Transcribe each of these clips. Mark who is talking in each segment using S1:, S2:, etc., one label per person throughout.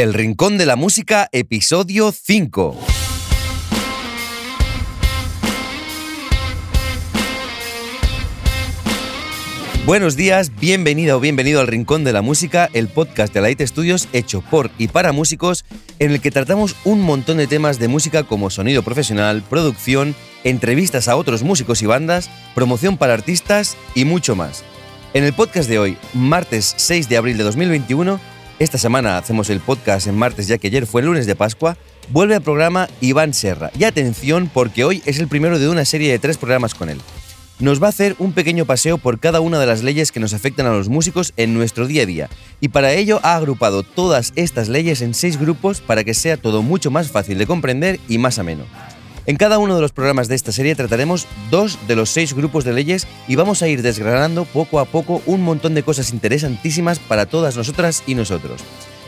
S1: El Rincón de la Música, episodio 5. Buenos días, bienvenida o bienvenido al Rincón de la Música, el podcast de Light Studios hecho por y para músicos, en el que tratamos un montón de temas de música como sonido profesional, producción, entrevistas a otros músicos y bandas, promoción para artistas y mucho más. En el podcast de hoy, martes 6 de abril de 2021, esta semana hacemos el podcast en martes ya que ayer fue el lunes de Pascua, vuelve al programa Iván Serra. Y atención porque hoy es el primero de una serie de tres programas con él nos va a hacer un pequeño paseo por cada una de las leyes que nos afectan a los músicos en nuestro día a día, y para ello ha agrupado todas estas leyes en seis grupos para que sea todo mucho más fácil de comprender y más ameno. En cada uno de los programas de esta serie trataremos dos de los seis grupos de leyes y vamos a ir desgranando poco a poco un montón de cosas interesantísimas para todas nosotras y nosotros.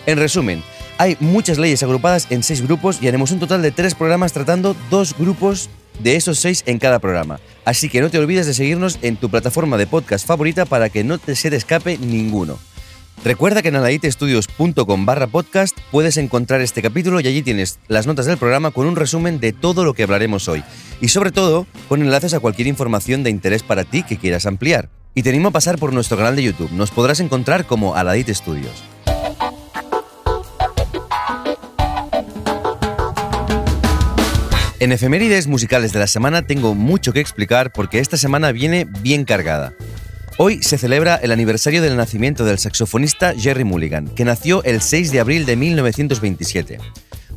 S1: En resumen, hay muchas leyes agrupadas en seis grupos y haremos un total de tres programas tratando dos grupos de esos seis en cada programa. Así que no te olvides de seguirnos en tu plataforma de podcast favorita para que no te se te escape ninguno. Recuerda que en alaitestudios.com barra podcast puedes encontrar este capítulo y allí tienes las notas del programa con un resumen de todo lo que hablaremos hoy. Y sobre todo, con enlaces a cualquier información de interés para ti que quieras ampliar. Y te animo a pasar por nuestro canal de YouTube. Nos podrás encontrar como Aladite Studios. En efemérides musicales de la semana tengo mucho que explicar porque esta semana viene bien cargada. Hoy se celebra el aniversario del nacimiento del saxofonista Jerry Mulligan, que nació el 6 de abril de 1927.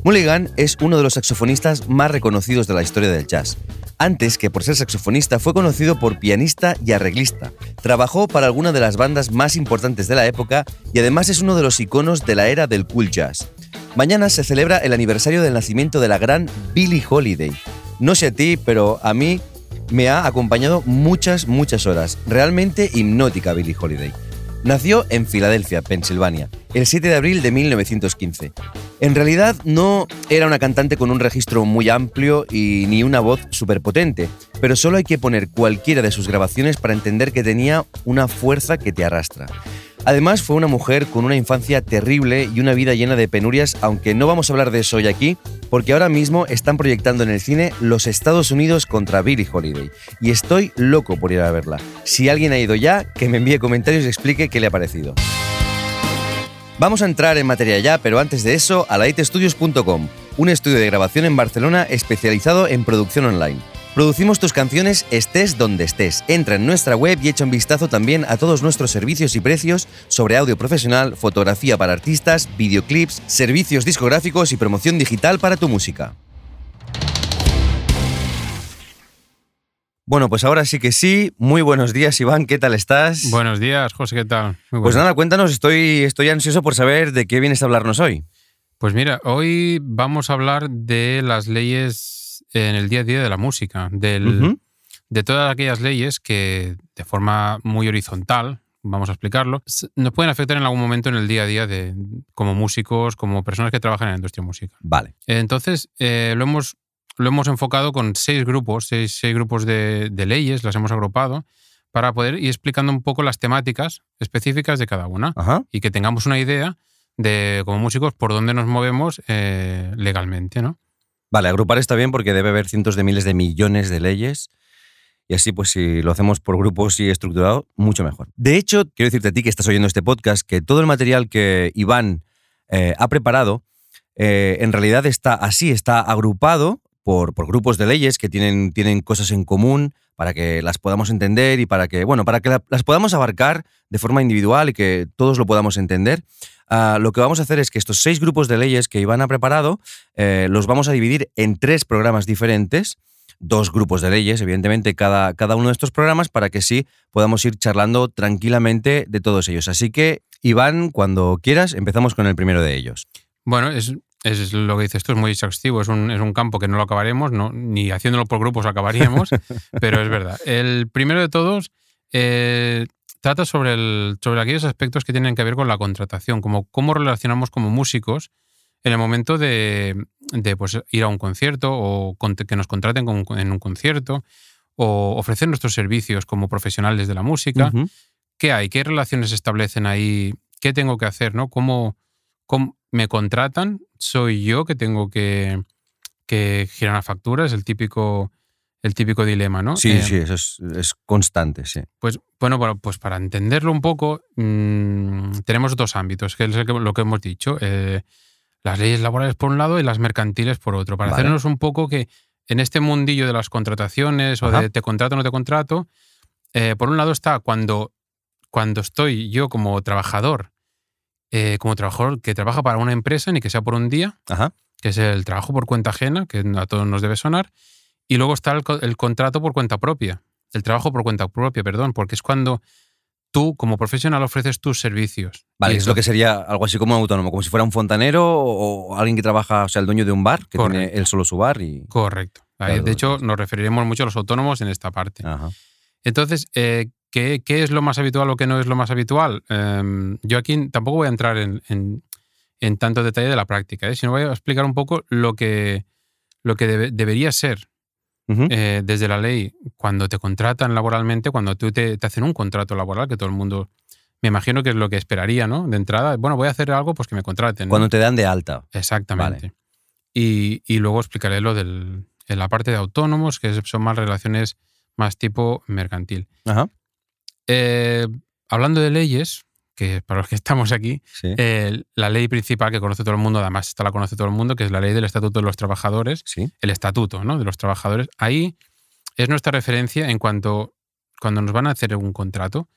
S1: Mulligan es uno de los saxofonistas más reconocidos de la historia del jazz. Antes que por ser saxofonista fue conocido por pianista y arreglista. Trabajó para alguna de las bandas más importantes de la época y además es uno de los iconos de la era del cool jazz. Mañana se celebra el aniversario del nacimiento de la gran Billie Holiday. No sé a ti, pero a mí me ha acompañado muchas, muchas horas. Realmente hipnótica Billie Holiday. Nació en Filadelfia, Pensilvania, el 7 de abril de 1915. En realidad no era una cantante con un registro muy amplio y ni una voz superpotente, pero solo hay que poner cualquiera de sus grabaciones para entender que tenía una fuerza que te arrastra. Además, fue una mujer con una infancia terrible y una vida llena de penurias, aunque no vamos a hablar de eso hoy aquí, porque ahora mismo están proyectando en el cine Los Estados Unidos contra Billie Holiday, y estoy loco por ir a verla. Si alguien ha ido ya, que me envíe comentarios y explique qué le ha parecido. Vamos a entrar en materia ya, pero antes de eso, a laitestudios.com, un estudio de grabación en Barcelona especializado en producción online. Producimos tus canciones estés donde estés. Entra en nuestra web y echa un vistazo también a todos nuestros servicios y precios sobre audio profesional, fotografía para artistas, videoclips, servicios discográficos y promoción digital para tu música. Bueno, pues ahora sí que sí. Muy buenos días, Iván. ¿Qué tal estás?
S2: Buenos días, José. ¿Qué tal?
S1: Pues nada, cuéntanos. Estoy, estoy ansioso por saber de qué vienes a hablarnos hoy.
S2: Pues mira, hoy vamos a hablar de las leyes en el día a día de la música, del, de todas aquellas leyes que de forma muy horizontal, vamos a explicarlo, nos pueden afectar en algún momento en el día a día de, como músicos, como personas que trabajan en la industria musical.
S1: Vale.
S2: Entonces, eh, lo, hemos, lo hemos enfocado con seis grupos, seis, grupos de, leyes, las hemos agrupado para poder ir explicando un poco las temáticas específicas de cada una y que tengamos una idea de, como músicos, por dónde nos movemos eh, legalmente, ¿no?
S1: Vale, agrupar está bien porque debe haber cientos de miles de millones de leyes. Y así, pues si lo hacemos por grupos y estructurado, mucho mejor. De hecho, quiero decirte a ti que estás oyendo este podcast que todo el material que Iván eh, ha preparado eh, en realidad está así, está agrupado por, por, grupos de leyes que tienen, tienen cosas en común para que las podamos entender y para que, bueno, para que las podamos abarcar de forma individual y que todos lo podamos entender. Ah, lo que vamos a hacer es que estos seis grupos de leyes que Iván ha preparado eh, los vamos a dividir en tres programas diferentes dos grupos de leyes, evidentemente, cada, cada uno de estos programas para que sí podamos ir charlando tranquilamente de todos ellos. Así que, Iván, cuando quieras, empezamos con el primero de ellos.
S2: Bueno, es, es lo que dices tú, es muy exhaustivo, es un, es un campo que no lo acabaremos, no, ni haciéndolo por grupos acabaríamos, pero es verdad. El primero de todos eh, trata sobre, el, sobre aquellos aspectos que tienen que ver con la contratación, como cómo relacionamos como músicos en el momento de, pues, ir a un concierto o que nos contraten en un concierto o ofrecer nuestros servicios como profesionales de la música. ¿Qué hay? ¿Qué relaciones se establecen ahí? ¿Qué tengo que hacer? ¿no? ¿Cómo, me contratan, soy yo que tengo que, que girar una factura, es el típico, el típico dilema, ¿no?
S1: Sí,
S2: Eh,
S1: sí, eso es, es constante, sí.
S2: Pues bueno, bueno, pues para entenderlo un poco, mm, tenemos dos ámbitos, que es lo que hemos dicho. eh, las leyes laborales por un lado y las mercantiles por otro. Para
S1: Vale.
S2: hacernos un poco que en este mundillo de las contrataciones o de te contrato o no te contrato, eh, por un lado está cuando, cuando estoy yo como trabajador, como trabajador que trabaja para una empresa, ni que sea por un día,
S1: Ajá.
S2: que es el trabajo por cuenta ajena, que a todos nos debe sonar, y luego está el, co- el contrato por cuenta propia, el trabajo por cuenta propia, perdón, porque es cuando tú como profesional ofreces tus servicios.
S1: Vale, es lo que sería algo así como un autónomo, como si fuera un fontanero o, alguien que trabaja, o sea, el dueño de un bar, que tiene
S2: Correcto.
S1: él solo su bar y...
S2: Correcto. Ahí,
S1: Claro,
S2: de hecho, nos referiremos mucho a los autónomos en esta parte.
S1: Ajá.
S2: Entonces, eh, ¿qué, qué es lo más habitual o qué no es lo más habitual? Em, yo aquí tampoco voy a entrar en, en- en tanto detalle de la práctica, ¿eh? sino voy a explicar un poco lo que, lo que debe- debería ser Eh, desde la ley cuando te contratan laboralmente, cuando tú te, te hacen un contrato laboral, que todo el mundo, me imagino que es lo que esperaría, ¿no? De entrada, bueno, voy a hacer algo, pues que me contraten. ¿no?
S1: Cuando te dan de alta.
S2: Exactamente. Y, y luego explicaré lo del, en la parte de autónomos, que son más relaciones más tipo mercantil.
S1: Ajá.
S2: Eh, hablando de leyes, que para los que estamos aquí,
S1: Sí.
S2: eh, la ley principal que conoce todo el mundo, además esta la conoce todo el mundo, que es la ley del Estatuto de los Trabajadores,
S1: sí.
S2: el estatuto ¿no? de los trabajadores. Ahí es nuestra referencia en cuanto cuando nos van a hacer un contrato.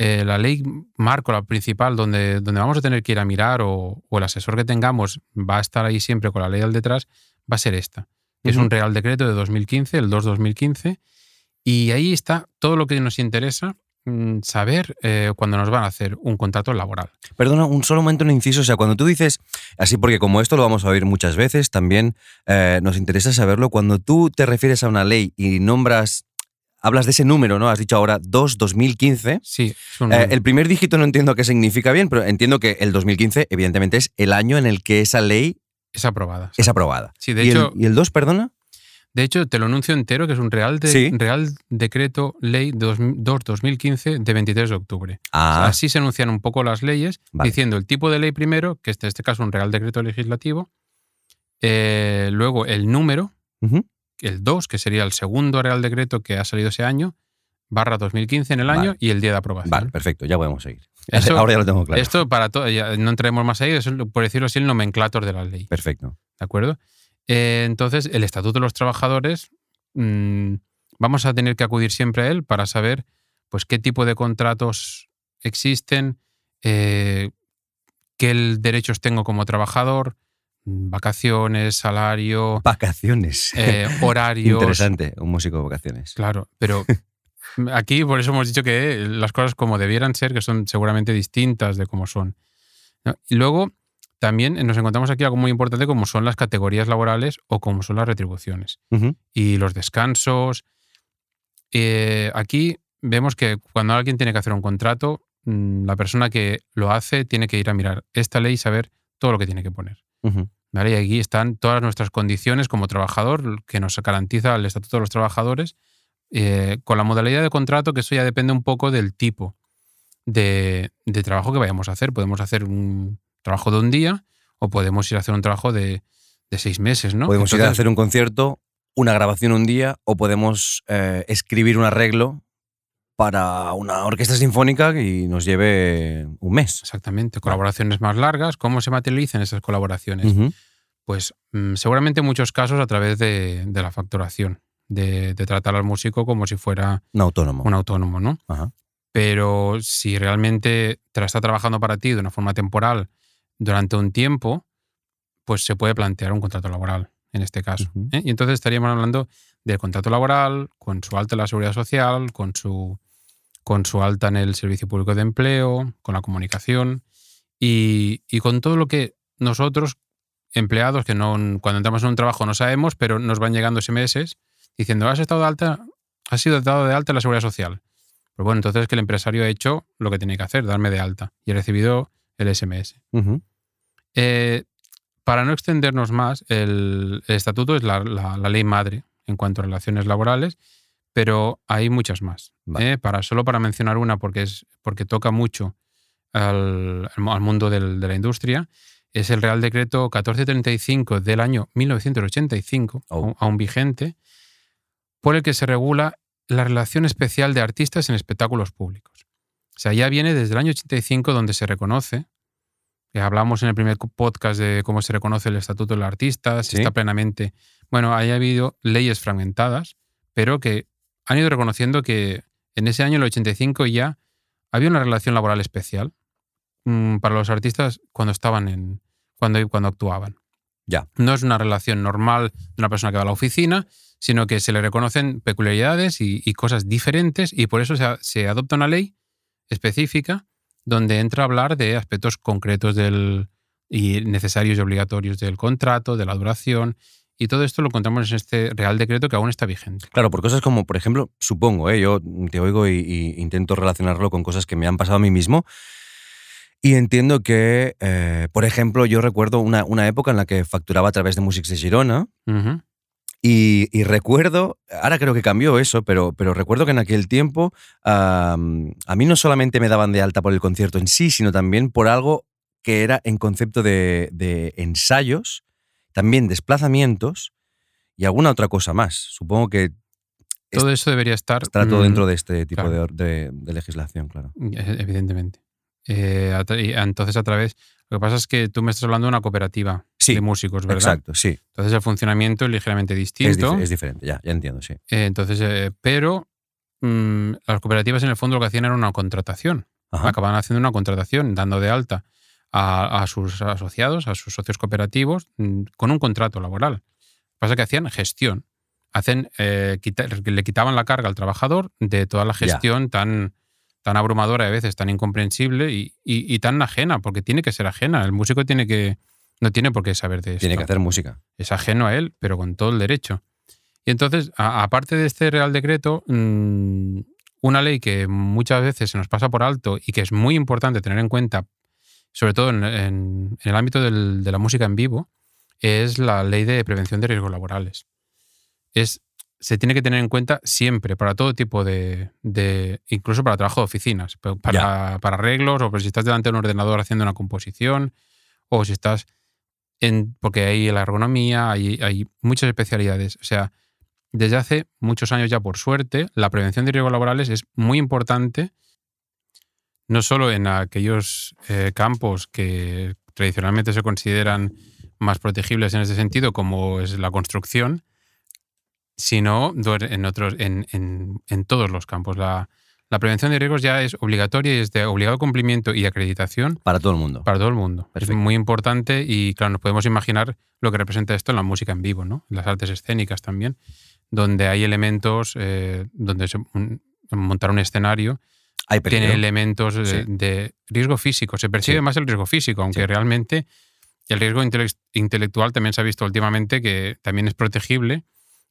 S2: eh, la ley marco, la principal, donde, donde vamos a tener que ir a mirar o, o el asesor que tengamos va a estar ahí siempre con la ley al detrás, va a ser esta. que Es un Real Decreto de 2015, el 2-2015, y ahí está todo lo que nos interesa saber eh, cuando nos van a hacer un contrato laboral.
S1: Perdona, un solo momento, un inciso. O sea, cuando tú dices, así porque como esto lo vamos a oír muchas veces, también eh, nos interesa saberlo. Cuando tú te refieres a una ley y nombras, hablas de ese número, ¿no? Has dicho ahora 2-2015.
S2: Sí, un-
S1: Eh, el primer dígito no entiendo qué significa bien, pero entiendo que el 2015, evidentemente, es el año en el que esa ley
S2: es aprobada.
S1: es aprobada.
S2: Sí, de
S1: ¿Y,
S2: hecho,
S1: el, ¿Y el 2, perdona?
S2: De hecho, te lo anuncio entero, que es un Real, de-
S1: Sí.
S2: Real Decreto Ley 2-2015 de 23 de octubre. O sea,
S1: Ah,
S2: Así se anuncian un poco las leyes,
S1: Vale.
S2: diciendo el tipo de ley primero, que es en este caso un Real Decreto Legislativo, eh, luego el número, el 2, que sería el segundo Real Decreto que ha salido ese año, barra 2015 en el
S1: Vale.
S2: año y el día de aprobación.
S1: vale, perfecto, ya podemos seguir.
S2: Eso-
S1: ahora ya lo tengo claro.
S2: Esto para todo, ya no entraremos más ahí, es, por decirlo así, el nomenclator de la ley.
S1: Perfecto.
S2: ¿De acuerdo? Eh, entonces, el Estatuto de los Trabajadores, mm, vamos a tener que acudir siempre a él para saber pues, qué tipo de contratos existen, eh, qué derechos tengo como trabajador, mm, vacaciones, salario,
S1: Vacaciones.
S2: eh, horarios.
S1: Interesante, un músico de vacaciones.
S2: Claro, pero aquí por eso hemos dicho que las cosas como debieran ser, que son seguramente distintas de cómo son. ¿no? Y luego también nos encontramos aquí algo muy importante como son las categorías laborales o como son las retribuciones y los descansos. Eh, aquí vemos que cuando alguien tiene que hacer un contrato, mm, la persona que lo hace tiene que ir a mirar esta ley y saber todo lo que tiene que poner. ¿vale? Y aquí están todas nuestras condiciones como trabajador, que nos garantiza el Estatuto de los Trabajadores, eh, con la modalidad de contrato, que eso ya depende un poco del tipo de, de trabajo que vayamos a hacer. Podemos hacer un trabajo de un día o podemos ir a hacer un trabajo de, de seis meses, ¿no?
S1: Podemos ir a hacer un concierto, una grabación un día, o podemos eh, escribir un arreglo para una orquesta sinfónica y nos lleve un mes.
S2: Exactamente, colaboraciones más largas. ¿Cómo se materializan esas colaboraciones? Pues mm, seguramente en muchos casos a través de, de la facturación, de, de tratar al músico como si fuera
S1: Un autónomo.
S2: un autónomo, ¿no?
S1: Ajá.
S2: Pero si realmente te la está trabajando para ti de una forma temporal durante un tiempo, pues se puede plantear un contrato laboral en este caso. ¿eh? Y entonces estaríamos hablando del contrato laboral, con su alta en la seguridad social, con su, con su alta en el servicio público de empleo, con la comunicación y, y con todo lo que nosotros, empleados, que no, cuando entramos en un trabajo no sabemos, pero nos van llegando SMS diciendo, has estado de alta, has sido dado de alta en la seguridad social. Pues bueno, entonces es que el empresario ha hecho lo que tiene que hacer, darme de alta, y he recibido el SMS.
S1: Ujú.
S2: Eh, para no extendernos más, el, el estatuto es la, la- la ley madre en cuanto a relaciones laborales, pero hay muchas más.
S1: Vale.
S2: ¿eh? Para, solo para mencionar una, porque, es, porque toca mucho al, al mu- al mundo del- de la industria, es el Real Decreto 1435 del año 1985,
S1: Oh.
S2: aún vigente, por el que se regula la relación especial de artistas en espectáculos públicos. O sea, ya viene desde el año 85 donde se reconoce, que hablamos en el primer podcast de cómo se reconoce el estatuto del artista, si
S1: Sí.
S2: está plenamente... Bueno, haya habido leyes fragmentadas, pero que han ido reconociendo que en ese año, el 85, ya había una relación laboral especial mm, para los artistas cuando estaban en... cuando, cuando actuaban.
S1: Ya.
S2: No es una relación normal de una persona que va a la oficina, sino que se le reconocen peculiaridades y, y cosas diferentes y por eso se, se adopta una ley específica donde entra a hablar de aspectos concretos del, y necesarios y obligatorios del contrato, de la duración, y todo esto lo encontramos en este Real Decreto que aún está vigente.
S1: Claro, por cosas como, por ejemplo, supongo, ¿eh? yo te oigo y, y intento relacionarlo con cosas que me han pasado a mí mismo. Y entiendo que, eh, por ejemplo, yo recuerdo una, una época en la que facturaba a través de Musics de Girona
S2: Ujú.
S1: Y, y recuerdo, ahora creo que cambió eso, pero, pero recuerdo que en aquel tiempo am, a mí no solamente me daban de alta por el concierto en sí, sino también por algo que era en concepto de, de ensayos, también desplazamientos y alguna otra cosa más. Supongo que
S2: Todo eso debería estar...
S1: Estará todo
S2: mm,
S1: dentro de este tipo
S2: claro.
S1: de de, de legislación, claro.
S2: Evidentemente. Eh, a entonces, a través. Lo que pasa es que tú me estás hablando de una cooperativa
S1: Sí,
S2: de músicos, ¿verdad?
S1: Exacto, sí.
S2: Entonces, el funcionamiento es ligeramente
S1: Es,
S2: distinto.
S1: dif- es diferente, ya, ya entiendo, sí.
S2: Eh, entonces, eh, pero mm, las cooperativas en el fondo lo que hacían era una contratación.
S1: Ajá.
S2: Acababan haciendo una contratación, dando de alta a, a sus asociados, a sus socios cooperativos, mm, con un contrato laboral. Lo que pasa es que hacían gestión. Hacen, eh, quita- le quitaban la carga al trabajador de toda la
S1: Ya.
S2: gestión tan, tan abrumadora y a veces tan incomprensible y, y- y tan ajena, porque tiene que ser ajena. El músico tiene que, no tiene por qué saber de esto
S1: Tiene que hacer música.
S2: es ajeno a él, pero con todo el derecho. Y entonces, a- aparte de este Real Decreto, mm, una ley que muchas veces se nos pasa por alto y que es muy importante tener en cuenta, sobre todo en, en- en el ámbito del- de la música en vivo, es la ley de prevención de riesgos laborales. Es, se tiene que tener en cuenta siempre, para todo tipo de, de- incluso para trabajo de oficinas, pa- para, para arreglos, o por si estás delante de un ordenador haciendo una composición, o si estás en, porque hay la ergonomía, hay, hay muchas especialidades. O sea, desde hace muchos años ya, por suerte, la prevención de riesgos laborales es muy importante, no solo en aquellos eh, campos que tradicionalmente se consideran más protegibles en ese sentido, como es la construcción, sino en, otros, en, en- en todos los campos. La, la prevención de riesgos ya es obligatoria y es de obligado cumplimiento y acreditación
S1: Para todo el mundo.
S2: para todo el mundo.
S1: Perfecto.
S2: Es muy importante y, claro, nos podemos imaginar lo que representa esto en la música en vivo, ¿no? En las artes escénicas también, donde hay elementos, eh, donde se, un- montar un escenario
S1: Hay
S2: tiene elementos de,
S1: Sí.
S2: de riesgo físico. Se percibe
S1: Sí.
S2: más el riesgo físico, aunque
S1: Sí.
S2: realmente el riesgo intele- intelectual también se ha visto últimamente que también es protegible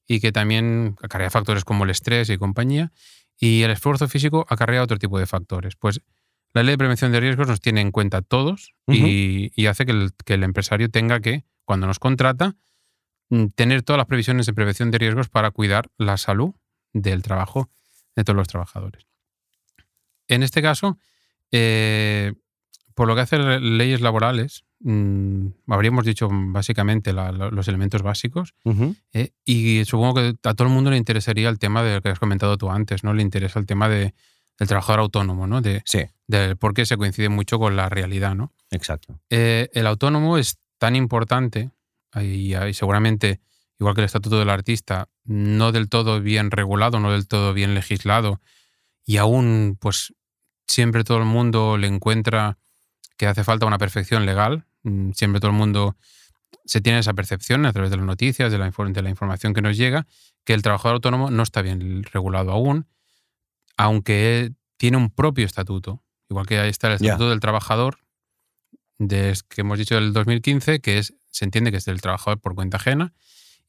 S2: y que también acarrea factores como el estrés y compañía. Y el esfuerzo físico acarrea otro tipo de factores. Pues la ley de prevención de riesgos nos tiene en cuenta todos y, y hace que el, que el empresario tenga que, cuando nos contrata, mm, tener todas las previsiones de prevención de riesgos para cuidar la salud del trabajo de todos los trabajadores. En este caso, eh, por lo que hace leyes laborales, mm, habríamos dicho básicamente la- la- los elementos básicos eh, y supongo que a todo el mundo le interesaría el tema del que has comentado tú antes, ¿no? Le interesa el tema de, del trabajador autónomo, ¿no? De,
S1: Sí,
S2: de por qué se coincide mucho con la realidad, ¿no?
S1: exacto.
S2: Eh, el autónomo es tan importante y, y seguramente, igual que el estatuto del artista, no del todo bien regulado, no del todo bien legislado y aún pues siempre todo el mundo le encuentra que hace falta una perfección legal, mm, siempre todo el mundo se tiene esa percepción a través de las noticias, de la, de la información que nos llega, que el trabajador autónomo no está bien regulado aún, aunque tiene un propio estatuto, igual que ahí está el estatuto del trabajador, de, que hemos dicho del 2015, que es, se entiende que es del trabajador por cuenta ajena,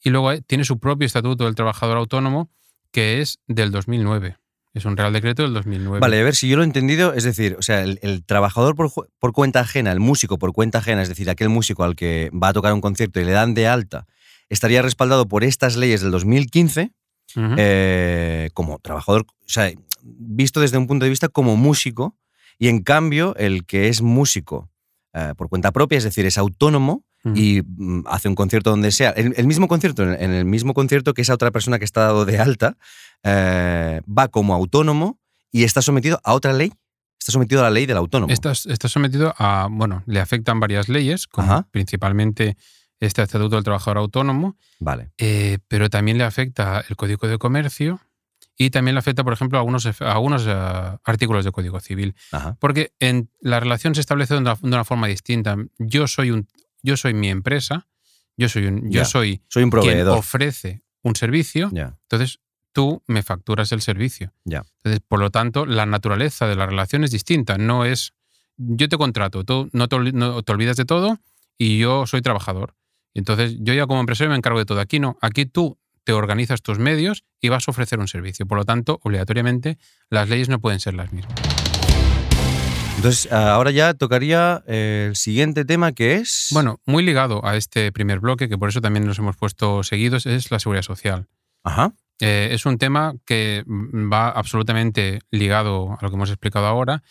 S2: y luego tiene su propio estatuto del trabajador autónomo, que es del 2009. Es un Real Decreto del 2009.
S1: Vale, a ver si yo lo he entendido, es decir, o sea, el, el trabajador por, por cuenta ajena, el músico por cuenta ajena, es decir, aquel músico al que va a tocar un concierto y le dan de alta, estaría respaldado por estas leyes del 2015
S2: Ujú.
S1: eh, como trabajador, o sea, visto desde un punto de vista como músico, y en cambio el que es músico eh, por cuenta propia, es decir, es autónomo
S2: Mm.
S1: y mm, hace un concierto donde sea. El, el mismo concierto, en el, en el mismo concierto que esa otra persona que está dado de alta, eh, va como autónomo y está sometido a otra ley. Está sometido a la ley del autónomo.
S2: Está, está sometido a, bueno, le afectan varias leyes, como
S1: Ajá.
S2: principalmente este Estatuto del Trabajador Autónomo,
S1: Vale.
S2: eh, pero también le afecta el Código de Comercio y también le afecta, por ejemplo, algunos, ef- algunos eh, artículos del Código Civil.
S1: Ajá.
S2: Porque en, la relación se establece de una, de una forma distinta. Yo soy, un, yo soy mi empresa, yo soy, un, yo
S1: Ya.
S2: soy
S1: Soy un
S2: quien
S1: proveedor.
S2: ofrece un servicio,
S1: Ya.
S2: entonces tú me facturas el servicio.
S1: Ya.
S2: Entonces, por lo tanto, la naturaleza de la relación es distinta. No es yo te contrato, tú no te, no te olvidas de todo y yo soy trabajador. Entonces, yo ya como empresario me encargo de todo. Aquí no, aquí tú te organizas tus medios y vas a ofrecer un servicio. Por lo tanto, obligatoriamente, las leyes no pueden ser las mismas.
S1: Entonces, ah, ahora ya tocaría eh, el siguiente tema que es.
S2: Bueno, muy ligado a este primer bloque, que por eso también nos hemos puesto seguidos, es la seguridad social.
S1: Ajá.
S2: Eh, es un tema que mm, va absolutamente ligado a lo que hemos explicado ahora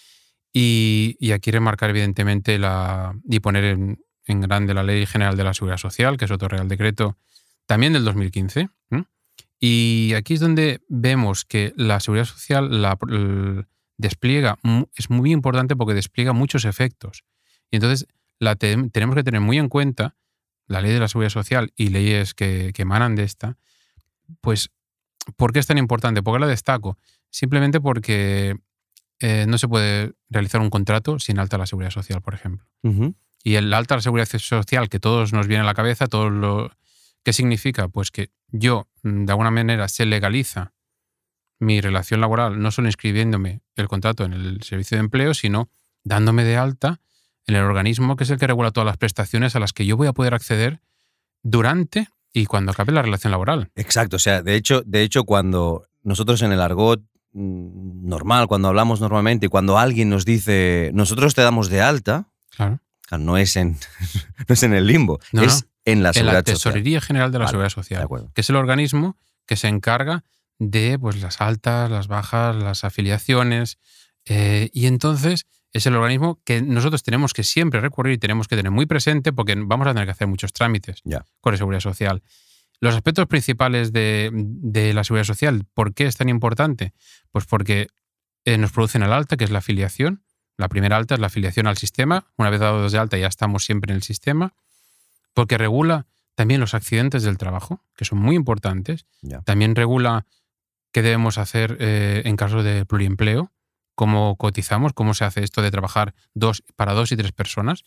S2: y, y aquí remarcar evidentemente la, y poner en, en grande la Ley General de la Seguridad Social, que es otro Real Decreto también del 2015. ¿m? Y aquí es donde vemos que la seguridad social la, despliega, es muy importante porque despliega muchos efectos. Y entonces la te- tenemos que tener muy en cuenta la ley de la seguridad social y leyes que, que emanan de esta, pues ¿Por qué es tan importante? ¿Por qué la destaco? Simplemente porque eh, no se puede realizar un contrato sin alta la seguridad social, por ejemplo. Y el alta la seguridad social que todos nos viene a la cabeza, todo lo ¿qué significa? Pues que yo, mm, de alguna manera, se legaliza mi relación laboral, no solo inscribiéndome el contrato en el servicio de empleo, sino dándome de alta en el organismo que es el que regula todas las prestaciones a las que yo voy a poder acceder durante y cuando acabe la relación laboral.
S1: Exacto. O sea, de hecho, de hecho, cuando nosotros en el argot mm, normal, cuando hablamos normalmente y cuando alguien nos dice, nosotros te damos de alta,
S2: Claro.
S1: no es en, no es en el limbo,
S2: No,
S1: es en la
S2: en
S1: seguridad
S2: la
S1: social.
S2: Tesorería General de la
S1: Vale,
S2: Seguridad Social, que es el organismo que se encarga de pues, las altas, las bajas, las afiliaciones. eh, y entonces es el organismo que nosotros tenemos que siempre recurrir y tenemos que tener muy presente porque vamos a tener que hacer muchos trámites
S1: Ya.
S2: con la seguridad social. Los aspectos principales de, de la seguridad social, ¿por qué es tan importante? Pues porque eh, nos producen el alta, que es la afiliación. La primera alta es la afiliación al sistema. Una vez dados de alta ya estamos siempre en el sistema. Porque regula también los accidentes del trabajo, que son muy importantes. También regula qué debemos hacer eh, en caso de pluriempleo, cómo cotizamos, cómo se hace esto de trabajar dos, para dos y tres personas,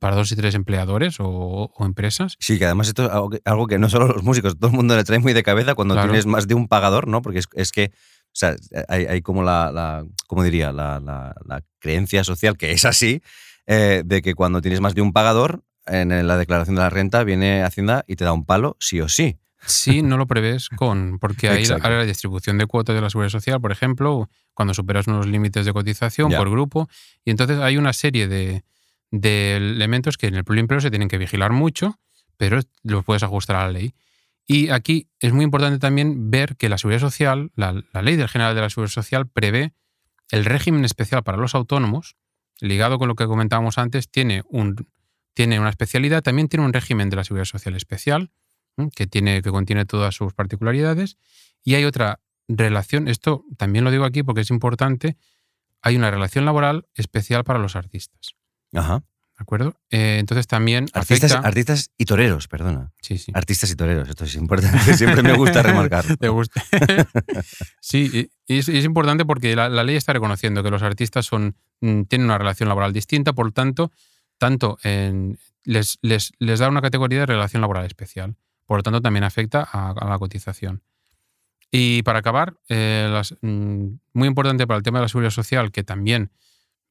S2: para dos y tres empleadores o, o empresas.
S1: Sí, que además esto es algo que, no solo los músicos, todo el mundo le trae muy de cabeza cuando
S2: Claro.
S1: tienes más de un pagador, ¿no? Porque es, es que, o sea, hay, hay como la, la ¿cómo diría? La, la- la creencia social, que es así, eh, de que cuando tienes más de un pagador, en la declaración de la renta viene Hacienda y te da un palo, sí o sí.
S2: Si no lo prevés con, porque hay la, la distribución de cuotas de la seguridad social, por ejemplo, cuando superas unos límites de cotización
S1: Ya.
S2: por grupo, y entonces hay una serie de, de elementos que en el pluriempleo se tienen que vigilar mucho, pero los puedes ajustar a la ley. Y aquí es muy importante también ver que la seguridad social, la, la ley del general de la seguridad social, prevé el régimen especial para los autónomos, ligado con lo que comentábamos antes, tiene, un, tiene una especialidad, también tiene un régimen de la seguridad social especial. Que, tiene, que contiene todas sus particularidades, y hay otra relación, esto también lo digo aquí porque es importante, hay una relación laboral especial para los artistas.
S1: Ajá.
S2: ¿De acuerdo? Eh, entonces también
S1: Artistas,
S2: afecta...
S1: artistas y toreros, perdona.
S2: sí, sí.
S1: Artistas y toreros, esto es importante, siempre me gusta remarcar.
S2: ¿Te gusta? sí, y es, y es importante porque la, la ley está reconociendo que los artistas son, mm, tienen una relación laboral distinta, por tanto, tanto en- les, les, les da una categoría de relación laboral especial. Por lo tanto, también afecta a, a la cotización. Y para acabar, eh, las- mm, muy importante para el tema de la seguridad social, que también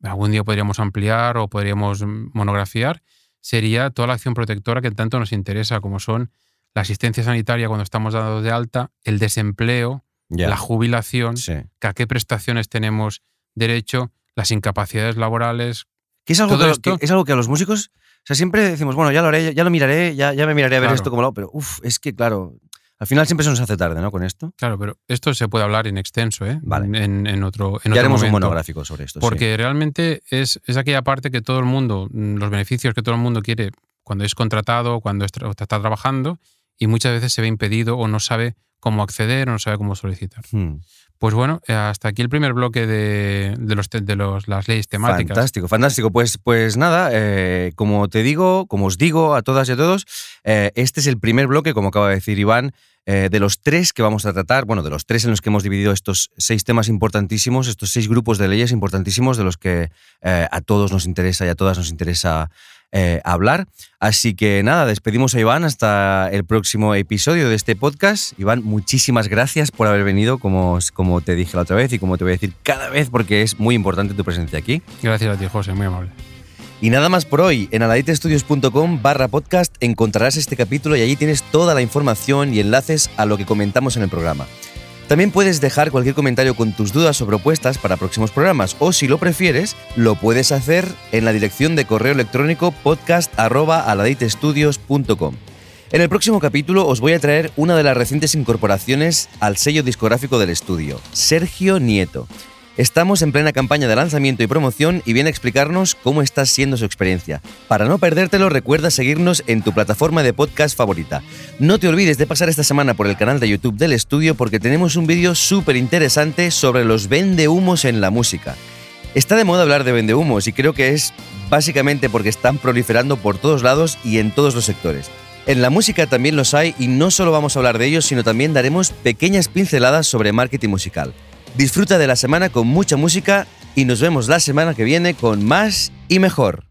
S2: algún día podríamos ampliar o podríamos monografiar, sería toda la acción protectora que tanto nos interesa, como son la asistencia sanitaria cuando estamos dados de alta, el desempleo, la jubilación,
S1: Sí.
S2: que a qué prestaciones tenemos derecho, las incapacidades laborales.
S1: Que es algo que,
S2: esto-
S1: que es algo que a los músicos, sea, siempre decimos, bueno, ya lo haré, ya lo miraré, ya, ya me miraré a ver
S2: Claro.
S1: esto como lo hago, pero uff, es que claro, Al final siempre se nos hace tarde, ¿no? Con esto.
S2: Claro, pero esto se puede hablar en extenso, ¿eh?
S1: Vale.
S2: En, en otro, en
S1: ya
S2: otro
S1: haremos un
S2: momento.
S1: monográfico sobre esto. sí.
S2: Porque realmente es, es aquella parte que todo el mundo, mm, los beneficios que todo el mundo quiere cuando es contratado, cuando está trabajando, y muchas veces se ve impedido o no sabe cómo acceder o no sabe cómo solicitar.
S1: Hmm.
S2: Pues bueno, eh, hasta aquí el primer bloque de, de los, de los, las leyes temáticas.
S1: Fantástico, fantástico. Pues, pues nada, eh, como te digo, como os digo a todas y a todos, eh, este es el primer bloque, como acaba de decir Iván, eh, de los tres que vamos a tratar, bueno, de los tres en los que hemos dividido estos seis temas importantísimos, estos seis grupos de leyes importantísimos de los que a todos nos interesa y a todas nos interesa eh, hablar. Así que nada, despedimos a Iván hasta el próximo episodio de este podcast. Iván, muchísimas gracias por haber venido, como, como te dije la otra vez y como te voy a decir cada vez, porque es muy importante tu presencia aquí.
S2: Gracias a ti, José, muy amable.
S1: Y nada más por hoy. En aladitestudios.com barra podcast encontrarás este capítulo y allí tienes toda la información y enlaces a lo que comentamos en el programa. También puedes dejar cualquier comentario con tus dudas o propuestas para próximos programas o si lo prefieres, lo puedes hacer en la dirección de correo electrónico podcast.aladitestudios.com. En el próximo capítulo os voy a traer una de las recientes incorporaciones al sello discográfico del estudio, Sergio Nieto. Estamos en plena campaña de lanzamiento y promoción y viene a explicarnos cómo está siendo su experiencia. Para no perdértelo, recuerda seguirnos en tu plataforma de podcast favorita. No te olvides de pasar esta semana por el canal de YouTube del estudio porque tenemos un vídeo súper interesante sobre los vendehumos en la música. Está de moda hablar de vendehumos y creo que es básicamente porque están proliferando por todos lados y en todos los sectores. En la música también los hay y no solo vamos a hablar de ellos, sino también daremos pequeñas pinceladas sobre marketing musical. Disfruta de la semana con mucha música y nos vemos la semana que viene con más y mejor.